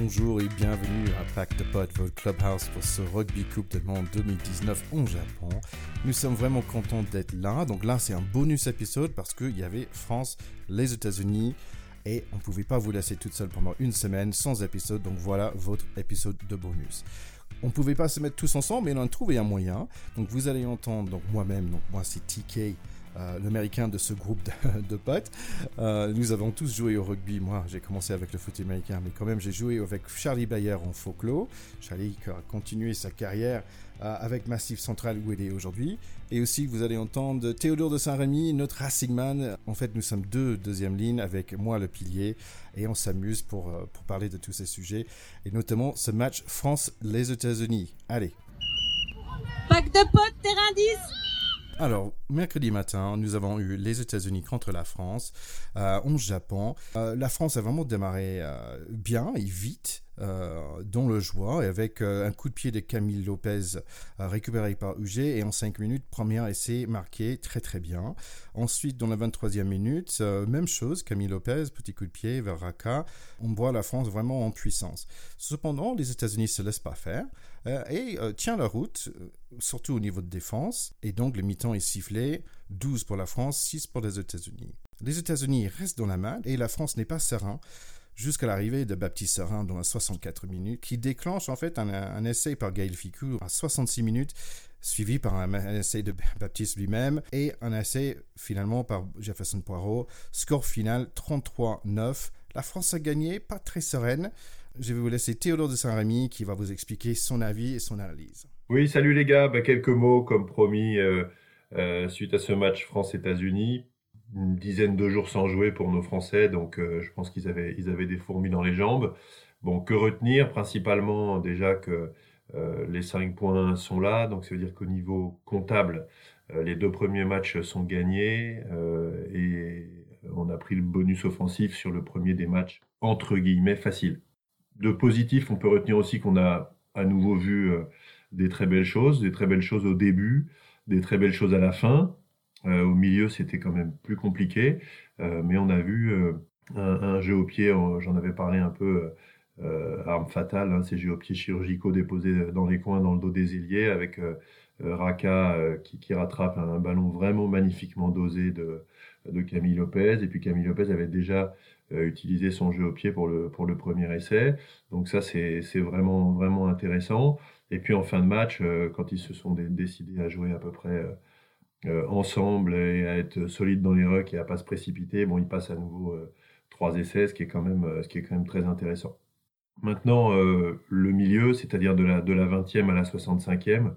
bonjour et bienvenue à Pack the Pot, votre clubhouse pour ce Rugby Coupe de Monde 2019 au Japon. Nous sommes vraiment contents d'être là. Donc là, c'est un bonus épisode parce qu'il y avait France, les États-Unis et on ne pouvait pas vous laisser toute seule pendant une semaine sans épisode. Donc voilà votre épisode de bonus. On ne pouvait pas se mettre tous ensemble, mais on a trouvé un moyen. Donc vous allez entendre moi-même, donc moi c'est TK euh, l'américain de ce groupe de, potes. Euh, nous avons tous joué au rugby. Moi, j'ai commencé avec le foot américain, mais quand même, j'ai joué avec Charlie Bayer en folklore. Charlie qui a continué sa carrière euh, avec Massif Central où il est aujourd'hui. Et aussi, vous allez entendre Théodore de Saint-Rémy, notre Racing Man. En fait, nous sommes deux deuxième ligne avec moi le pilier et on s'amuse pour, pour parler de tous ces sujets et notamment ce match France-les États-Unis. Allez. Pack de potes, terrain 10 alors, mercredi matin, nous avons eu les États-Unis contre la France, euh, 11 Japon. Euh, la France a vraiment démarré euh, bien et vite. Euh, dans le joie, et avec un coup de pied de Camille Lopez récupéré par UG, et en 5 minutes, premier essai marqué très très bien. Ensuite, dans la 23e minute, même chose, Camille Lopez, petit coup de pied vers Raka. On voit la France vraiment en puissance. Cependant, les États-Unis ne se laissent pas faire et tient la route surtout au niveau de défense, et donc le mi-temps est sifflé, 12 pour la France, 6 pour les États-Unis. Les États-Unis restent dans la main et la France n'est pas serein jusqu'à l'arrivée de Baptiste Serin dans la 64 minutes, qui déclenche en fait un, essai par Gaël Ficou à 66 minutes, suivi par un, essai de Baptiste lui-même et un essai finalement par Jefferson Poirot. Score final 33-9. La France a gagné, pas très sereine. Je vais vous laisser Théodore de Saint-Rémy qui va vous expliquer son avis et son analyse. Oui, salut les gars. Bah, quelques mots, comme promis, euh, euh, suite à ce match France-États-Unis. Une dizaine de jours sans jouer pour nos Français, donc euh, je pense qu'ils avaient, avaient des fourmis dans les jambes. Bon, que retenir? Principalement déjà que les cinq points sont là, donc ça veut dire qu'au niveau comptable, les deux premiers matchs sont gagnés et on a pris le bonus offensif sur le premier des matchs, entre guillemets, facile. De positif, on peut retenir aussi qu'on a à nouveau vu des très belles choses, des très belles choses au début, des très belles choses à la fin. Euh, au milieu, c'était quand même plus compliqué, euh, mais on a vu euh, un, jeu au pied, j'en avais parlé un peu, arme fatale, hein, ces jeux au pied chirurgicaux déposés dans les coins, dans le dos des ailiers, avec Raka qui, rattrape un, ballon vraiment magnifiquement dosé de, de Camille Lopez, et puis Camille Lopez avait déjà utilisé son jeu au pied pour le, pour le premier essai, donc ça c'est vraiment, vraiment intéressant. Et puis en fin de match, euh, quand ils se sont décidés à jouer à peu près euh, euh, ensemble et à être solides dans les rucks et à pas se précipiter, bon, ils passent à nouveau trois essais, ce qui est quand même, ce qui est quand même très intéressant. Maintenant, le milieu, c'est-à-dire de la, de la 20e à la 65e,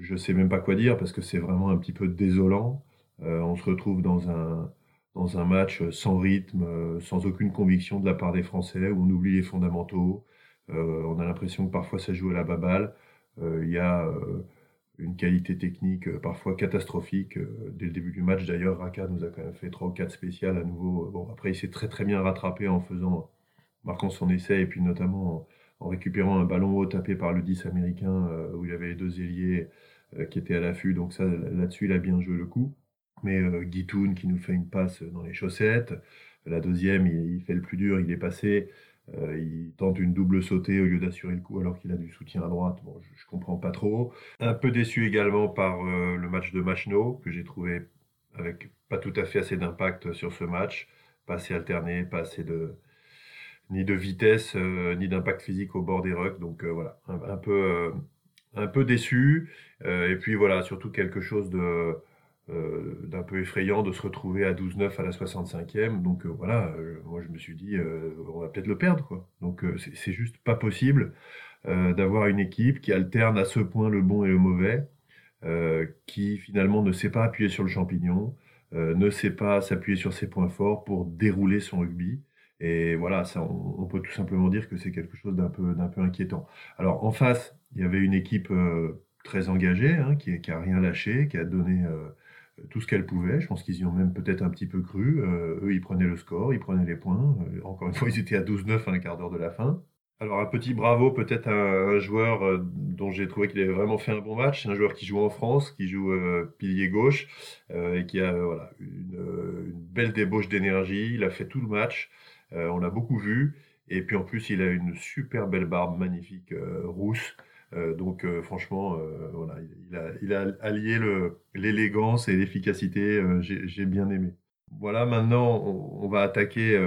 je ne sais même pas quoi dire parce que c'est vraiment un petit peu désolant. On se retrouve dans un, dans un match sans rythme, sans aucune conviction de la part des Français, où on oublie les fondamentaux, euh, on a l'impression que parfois ça joue à la baballe. Euh, il y a euh, une qualité technique parfois catastrophique. dès le début du match, d'ailleurs, Raka nous a quand même fait 3 ou 4 spéciales à nouveau. Bon, après, il s'est très très bien rattrapé en faisant, marquant son essai et puis notamment en, récupérant un ballon haut tapé par le 10 américain où il avait les deux ailiers qui étaient à l'affût. Donc ça, là-dessus, il a bien joué le coup. Mais euh, Guitoun qui nous fait une passe dans les chaussettes. La deuxième, il, fait le plus dur, il est passé. Euh, il tente une double sautée au lieu d'assurer le coup alors qu'il a du soutien à droite. Bon, je, ne comprends pas trop. Un peu déçu également par euh, le match de Machno, que j'ai trouvé avec pas tout à fait assez d'impact sur ce match. Pas assez alterné, pas assez de ni de vitesse, euh, ni d'impact physique au bord des rucks. Donc voilà, un, peu, un peu déçu. et puis voilà, surtout quelque chose de euh, d'un peu effrayant de se retrouver à 12-9 à la 65e. Donc euh, voilà, euh, moi je me suis dit, on va peut-être le perdre. Quoi. Donc c'est juste pas possible d'avoir une équipe qui alterne à ce point le bon et le mauvais, qui finalement ne sait pas appuyer sur le champignon, ne sait pas s'appuyer sur ses points forts pour dérouler son rugby. Et voilà, ça, on, peut tout simplement dire que c'est quelque chose d'un peu, peu inquiétant. Alors en face, il y avait une équipe très engagée, hein, qui, qui a rien lâché, qui a donné tout ce qu'elle pouvait. Je pense qu'ils y ont même peut-être un petit peu cru. Euh, eux, ils prenaient le score, ils prenaient les points. Euh, encore une fois, ils étaient à 12-9 à un quart d'heure de la fin. Alors un petit bravo peut-être à un joueur euh, dont j'ai trouvé qu'il avait vraiment fait un bon match. C'est un joueur qui joue en France, qui joue pilier gauche et qui a voilà, une, une belle débauche d'énergie. Il a fait tout le match. on l'a beaucoup vu. Et puis en plus, il a une super belle barbe magnifique rousse. Donc franchement, voilà, il, a, allié l'élégance et l'efficacité. J'ai bien aimé. Voilà, maintenant, on, va attaquer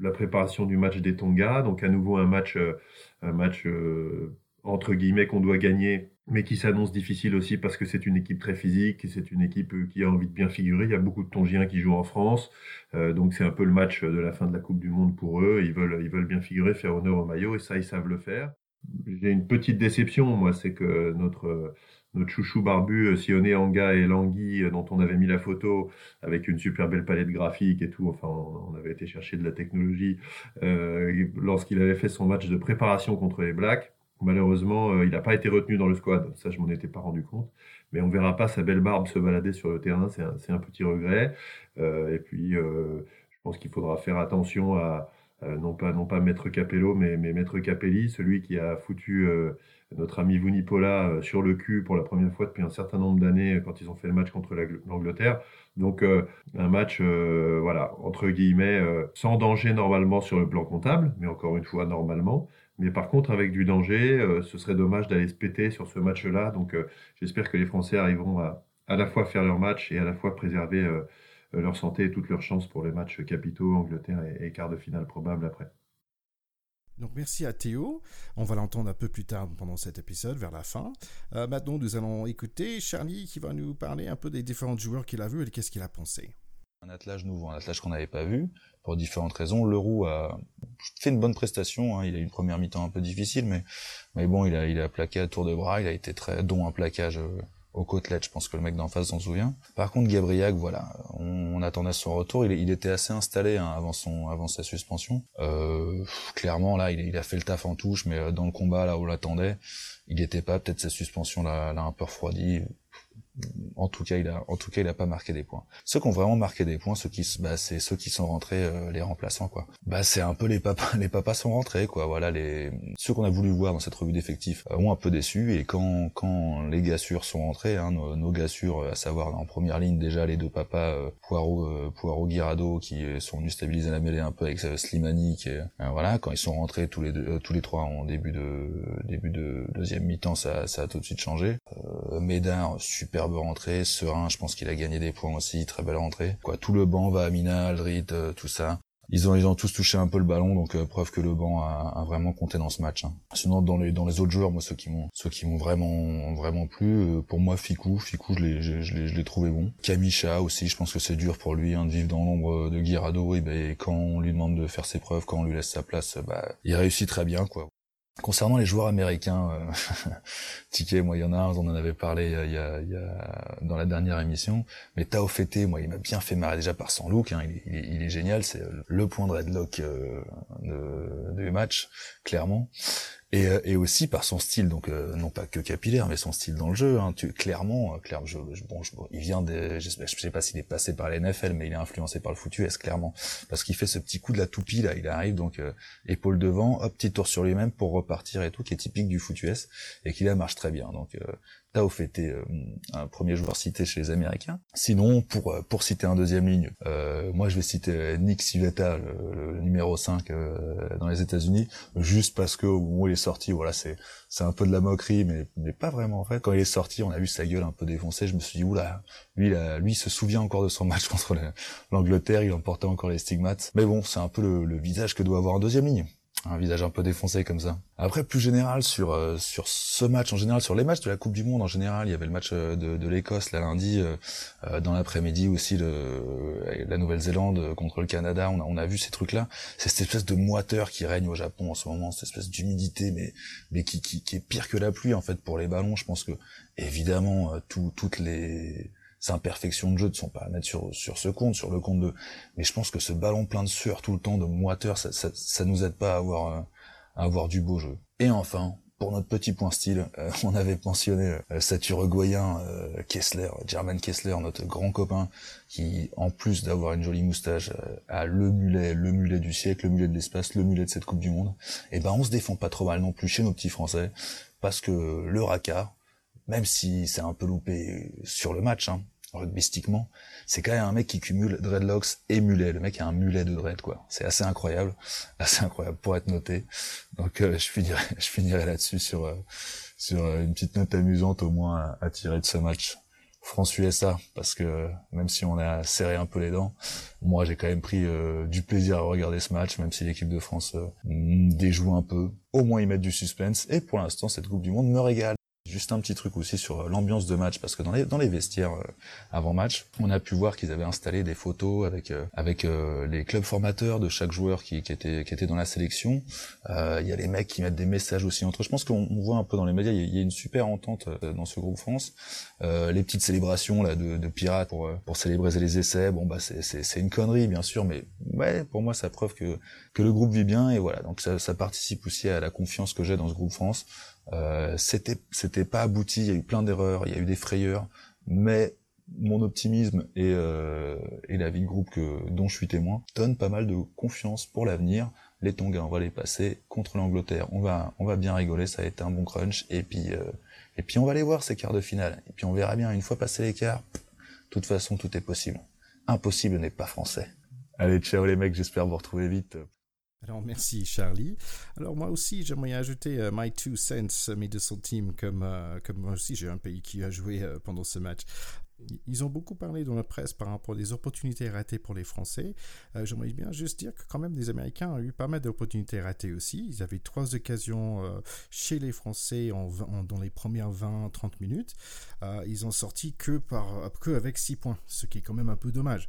la préparation du match des Tonga. Donc à nouveau un match, un match entre guillemets qu'on doit gagner, mais qui s'annonce difficile aussi parce que c'est une équipe très physique, c'est une équipe euh, qui a envie de bien figurer. Il y a beaucoup de Tongiens qui jouent en France, euh, donc c'est un peu le match de la fin de la Coupe du Monde pour eux. Ils veulent, ils veulent bien figurer, faire honneur au maillot, et ça, ils savent le faire. J'ai une petite déception, moi, c'est que notre notre chouchou barbu, euh, Sioné Anga et Langui, dont on avait mis la photo avec une super belle palette graphique et tout, enfin, on avait été chercher de la technologie, lorsqu'il avait fait son match de préparation contre les Blacks, Malheureusement, euh, il n'a pas été retenu dans le squad. Ça, je m'en étais pas rendu compte. Mais on verra pas sa belle barbe se balader sur le terrain. C'est un, petit regret. Euh, et puis, euh, je pense qu'il faudra faire attention à, non pas non pas Maître Capello, mais, mais Maître Capelli, celui qui a foutu notre ami Vunipola sur le cul pour la première fois depuis un certain nombre d'années quand ils ont fait le match contre l'Angleterre. Donc un match, voilà, entre guillemets, sans danger normalement sur le plan comptable, mais encore une fois normalement. Mais par contre, avec du danger, euh, ce serait dommage d'aller se péter sur ce match-là. Donc euh, j'espère que les Français arriveront à à la fois faire leur match et à la fois préserver euh, leur santé et toutes leurs chances pour les matchs capitaux, Angleterre et, et quart de finale probable après. Donc merci à Théo. On va l'entendre un peu plus tard pendant cet épisode, vers la fin. maintenant, nous allons écouter Charlie qui va nous parler un peu des différents joueurs qu'il a vus et qu'est-ce qu'il a pensé. Un attelage nouveau, un attelage qu'on n'avait pas vu, pour différentes raisons. Leroux a fait une bonne prestation, hein. il a eu une première mi-temps un peu difficile, mais, mais bon, il a, il a plaqué à tour de bras, il a été très, dont un plaquage euh, aux côtelettes, je pense que le mec d'en face s'en souvient. Par contre, Gabriac, voilà, on, attendait son retour, il, il était assez installé hein, avant son, avant sa suspension. Euh, clairement, là, il, il, a fait le taf en touche, mais euh, dans le combat, là où on l'attendait, il n'était pas, peut-être sa suspension l'a un peu refroidi en tout cas, il a, en tout cas, il a pas marqué des points. Ceux qui ont vraiment marqué des points, ceux qui, bah, c'est ceux qui sont rentrés, euh, les remplaçants, quoi. Bah, c'est un peu les papas, les papas sont rentrés, quoi. Voilà, les, ceux qu'on a voulu voir dans cette revue d'effectifs euh, ont un peu déçu, et quand, quand les gassures sont rentrés, hein, nos, nos gassures, à savoir en première ligne déjà les deux papas, euh, Poirot, Poirot, Guirado, qui sont venus stabiliser la mêlée un peu avec Slimani, qui voilà, quand ils sont rentrés tous les deux, tous les trois en début de, début de deuxième mi-temps, ça, ça a tout de suite changé. Médard, super rentrée, serein, je pense qu'il a gagné des points aussi, très belle rentrée. Quoi, tout le banc va à Mina, Aldrit, euh, tout ça. Ils ont, ils ont tous touché un peu le ballon, donc euh, preuve que le banc a, vraiment compté dans ce match. Hein. Sinon, dans les dans les autres joueurs, moi ceux qui m'ont ceux qui m'ont vraiment vraiment plu, euh, pour moi Ficou, Ficou je l'ai je, je l'ai trouvé bon. Kamisha aussi, je pense que c'est dur pour lui hein, de vivre dans l'ombre de Guirado. Et ben quand on lui demande de faire ses preuves, quand on lui laisse sa place, bah il réussit très bien quoi. Concernant les joueurs américains, euh, Ticket, moi il y en a un, on en avait parlé il y a, il y a dans la dernière émission, mais Tao Fete, moi il m'a bien fait marrer déjà par son look, hein, il, est, il, est, génial, c'est le point de redlock euh, de, du match, clairement et, euh, et aussi par son style, donc euh, non pas que capillaire, mais son style dans le jeu. Hein, tu, clairement, euh, clairement, je, bon, je, il vient de, je je sais pas s'il est passé par la NFL, mais il est influencé par le foot US clairement, parce qu'il fait ce petit coup de la toupie là, il arrive donc épaule devant, hop petit tour sur lui-même pour repartir et tout, qui est typique du foot US et qui là marche très bien. Donc Tao était euh, un premier joueur cité chez les Américains. Sinon, pour euh, pour citer un deuxième ligne, euh, moi je vais citer Nick Civetta, le, numéro 5 dans les États-Unis, juste parce que au moment où il est sorti, voilà, c'est c'est un peu de la moquerie, mais mais pas vraiment en fait. Quand il est sorti, on a vu sa gueule un peu défoncée. Je me suis dit oula, lui là, lui il se souvient encore de son match contre l'Angleterre, il emportait encore les stigmates. Mais bon, c'est un peu le, le visage que doit avoir un deuxième ligne un visage un peu défoncé comme ça. Après, plus général sur euh, sur ce match en général, sur les matchs de la Coupe du Monde en général, il y avait le match euh, de, de l'Écosse la lundi, euh, dans l'après-midi aussi le, la Nouvelle-Zélande contre le Canada. On a, on a vu ces trucs-là. C'est cette espèce de moiteur qui règne au Japon en ce moment, cette espèce d'humidité, mais mais qui, qui, qui est pire que la pluie en fait pour les ballons. Je pense que évidemment tout, toutes les imperfections de jeu ne sont pas à mettre sur, sur ce compte, sur le compte de. Mais je pense que ce ballon plein de sueur tout le temps, de moiteur, ça, ça, ça nous aide pas à avoir, euh, à avoir du beau jeu. Et enfin, pour notre petit point style, euh, on avait mentionné euh, cet uruguayen euh, Kessler, German Kessler, notre grand copain, qui en plus d'avoir une jolie moustache, a le mulet, le mulet du siècle, le mulet de l'espace, le mulet de cette Coupe du Monde. Et ben on se défend pas trop mal non plus chez nos petits Français, parce que le Raka, même si c'est un peu loupé sur le match, hein, rugbystiquement, c'est quand même un mec qui cumule dreadlocks et mulet. Le mec a un mulet de dread, quoi. C'est assez incroyable, assez incroyable pour être noté. Donc euh, je finirai, je finirai là-dessus sur euh, sur euh, une petite note amusante au moins à, tirer de ce match. France-USA, parce que même si on a serré un peu les dents, moi j'ai quand même pris du plaisir à regarder ce match, même si l'équipe de France déjoue un peu. Au moins ils mettent du suspense, et pour l'instant cette Coupe du Monde me régale. Juste un petit truc aussi sur euh, l'ambiance de match, parce que dans les, vestiaires euh, avant match, on a pu voir qu'ils avaient installé des photos avec euh, les clubs formateurs de chaque joueur qui, était dans la sélection. Il y a les mecs qui mettent des messages aussi entre eux. Je pense qu'on voit un peu dans les médias, il y, a une super entente dans ce groupe France. les petites célébrations là de, pirates pour pour célébrer les essais, bon bah c'est une connerie bien sûr, mais pour moi ça preuve que que le groupe vit bien et voilà donc ça, ça participe aussi à la confiance que j'ai dans ce groupe France. Euh, c'était c'était pas abouti, il y a eu plein d'erreurs, il y a eu des frayeurs, mais mon optimisme et, euh, et la vie de groupe que, dont je suis témoin donne pas mal de confiance pour l'avenir. Les Tonga, on va les passer contre l'Angleterre. On va, on va bien rigoler, ça a été un bon crunch. Et puis, euh, et puis on va les voir ces quarts de finale. Et puis on verra bien une fois passé les quarts. De toute façon, tout est possible. Impossible n'est pas français. Allez, ciao les mecs, j'espère vous retrouver vite. Alors merci Charlie. Alors moi aussi j'aimerais ajouter euh, my two cents, mes deux centimes, comme, euh, comme moi aussi j'ai un pays qui a joué euh, pendant ce match. Ils ont beaucoup parlé dans la presse par rapport aux opportunités ratées pour les Français. Euh, j'aimerais bien juste dire que quand même les Américains ont eu pas mal d'opportunités ratées aussi. Ils avaient trois occasions euh, chez les Français en, dans les premières 20-30 minutes. Euh, ils ont sorti que, par, que avec 6 points, ce qui est quand même un peu dommage.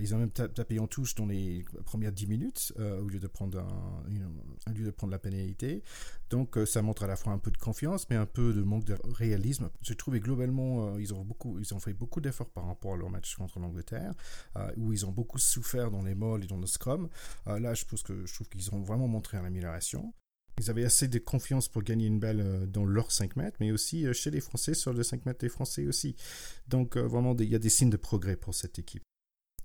ils ont même tapé en touche dans les premières 10 minutes au, lieu de prendre un, lieu de prendre la pénalité. Donc ça montre à la fois un peu de confiance mais un peu de manque de réalisme. J'ai trouvé globalement ils ont beaucoup ils ont fait beaucoup beaucoup d'efforts par rapport à leur match contre l'Angleterre, euh, où ils ont beaucoup souffert dans les molles et dans le scrum. Euh, là, je pense que je trouve qu'ils ont vraiment montré une amélioration. Ils avaient assez de confiance pour gagner une balle euh, dans leurs 5 mètres, mais aussi chez les Français, sur le 5 mètres des Français aussi. Donc vraiment, il y a des signes de progrès pour cette équipe.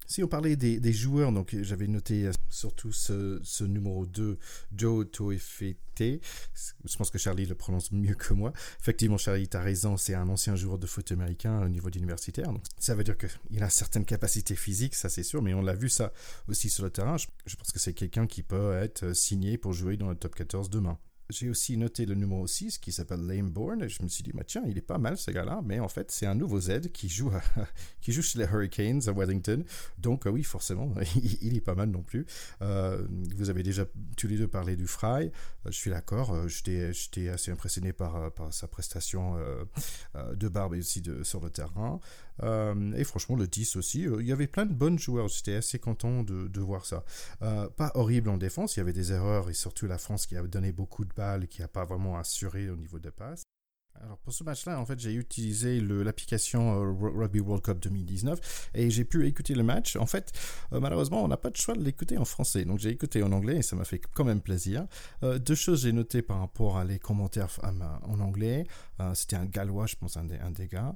Si on parlait des, joueurs, donc j'avais noté surtout ce, numéro 2, Joe Toefete, je pense que Charlie le prononce mieux que moi. Effectivement, Charlie, tu raison, c'est un ancien joueur de foot américain au niveau universitaire. Donc ça veut dire qu'il a certaines capacités physiques, ça c'est sûr, mais on l'a vu ça aussi sur le terrain. Je, pense que c'est quelqu'un qui peut être signé pour jouer dans le top 14 demain j'ai aussi noté le numéro 6 qui s'appelle Lame Bourne et je me suis dit, tiens, il est pas mal ce gars-là, mais en fait, c'est un nouveau Z qui joue, qui joue chez les Hurricanes à Wellington. Donc, euh, oui, forcément, il, est pas mal non plus. Euh, vous avez déjà tous les deux parlé du Fry. Euh, je suis d'accord, j'étais assez impressionné par, sa prestation de barbe et aussi sur le terrain. Euh, et franchement, le 10 aussi, euh, il y avait plein de bonnes joueurs. J'étais assez content de, voir ça. Euh, pas horrible en défense, il y avait des erreurs et surtout la France qui a donné beaucoup de balles qui n'a pas vraiment assuré au niveau de passe. Alors pour ce match-là, en fait, j'ai utilisé l'application euh, Rugby World Cup 2019 et j'ai pu écouter le match. En fait, euh, malheureusement, on n'a pas de choix de l'écouter en français, donc j'ai écouté en anglais et ça m'a fait quand même plaisir. Euh, deux choses j'ai notées par rapport à les commentaires en anglais. C'était un gallois, je pense, un des, un des gars.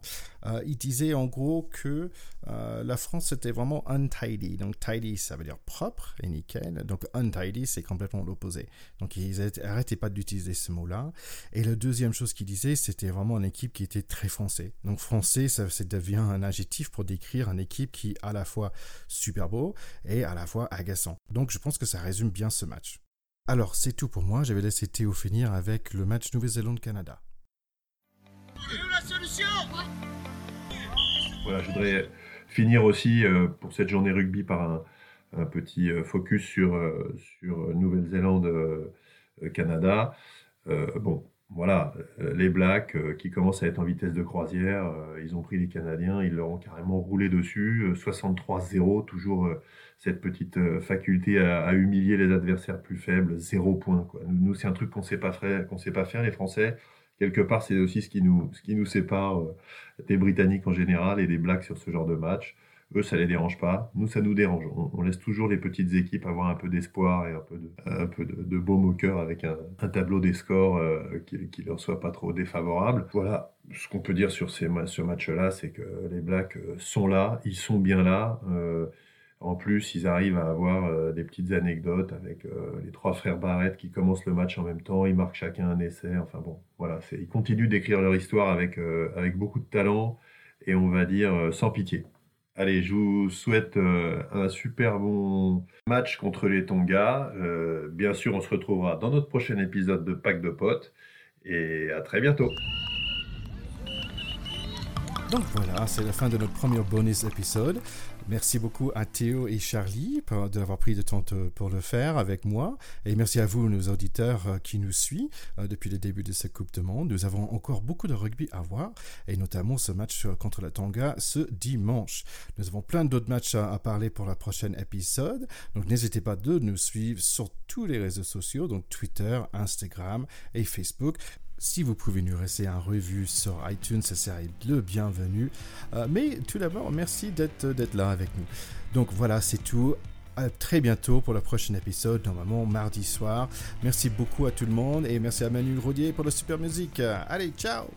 il disait en gros que la France était vraiment untidy. Donc tidy, ça veut dire propre et nickel. Donc untidy, c'est complètement l'opposé. Donc ils n'arrêtaient pas d'utiliser ce mot-là. Et la deuxième chose qu'il disait, c'était vraiment une équipe qui était très français. Donc français, ça, devient un adjectif pour décrire une équipe qui est à la fois super beau et à la fois agaçant. Donc je pense que ça résume bien ce match. Alors c'est tout pour moi, je vais laisser Théo finir avec le match Nouvelle-Zélande-Canada. la solution Voilà, je voudrais finir aussi euh, pour cette journée rugby par un, petit euh, focus sur, euh, sur Nouvelle-Zélande-Canada. bon, voilà, euh, les Blacks euh, qui commencent à être en vitesse de croisière, euh, ils ont pris les Canadiens, ils leur ont carrément roulé dessus. 63-0, toujours cette petite faculté à, humilier les adversaires plus faibles, zéro point. Nous, c'est un truc qu'on sait pas faire, sait pas faire les Français. Quelque part, c'est aussi ce qui nous, ce qui nous sépare des Britanniques en général et des Blacks sur ce genre de match. Eux, ça les dérange pas. Nous, ça nous dérange. On, laisse toujours les petites équipes avoir un peu d'espoir et un peu de, un peu de, baume au cœur avec un, tableau des scores euh, qui, qui leur soit pas trop défavorable. Voilà. Ce qu'on peut dire sur ce match-là, c'est que les Blacks euh, sont là, ils sont bien là. Euh, en plus, ils arrivent à avoir des petites anecdotes avec les trois frères Barrett qui commencent le match en même temps. Ils marquent chacun un essai. Enfin bon, voilà, ils continuent d'écrire leur histoire avec, avec beaucoup de talent et on va dire sans pitié. Allez, je vous souhaite un super bon match contre les Tonga. bien sûr, on se retrouvera dans notre prochain épisode de Pack de Potes et à très bientôt. Donc voilà, c'est la fin de notre premier bonus épisode. Merci beaucoup à Théo et Charlie d'avoir pris le temps pour le faire avec moi. Et merci à vous, nos auditeurs euh, qui nous suivent euh, depuis le début de cette Coupe du Monde. Nous avons encore beaucoup de rugby à voir, et notamment ce match contre la Tonga ce dimanche. Nous avons plein d'autres matchs à, parler pour la prochaine épisode. Donc n'hésitez pas de nous suivre sur tous les réseaux sociaux, donc Twitter, Instagram et Facebook. Si vous pouvez nous laisser un revue sur iTunes, ce serait le bienvenu. Euh, mais tout d'abord, merci d'être là avec nous. Donc voilà, c'est tout. À très bientôt pour le prochain épisode, normalement mardi soir. Merci beaucoup à tout le monde et merci à Manu Rodier pour la super musique. Allez, ciao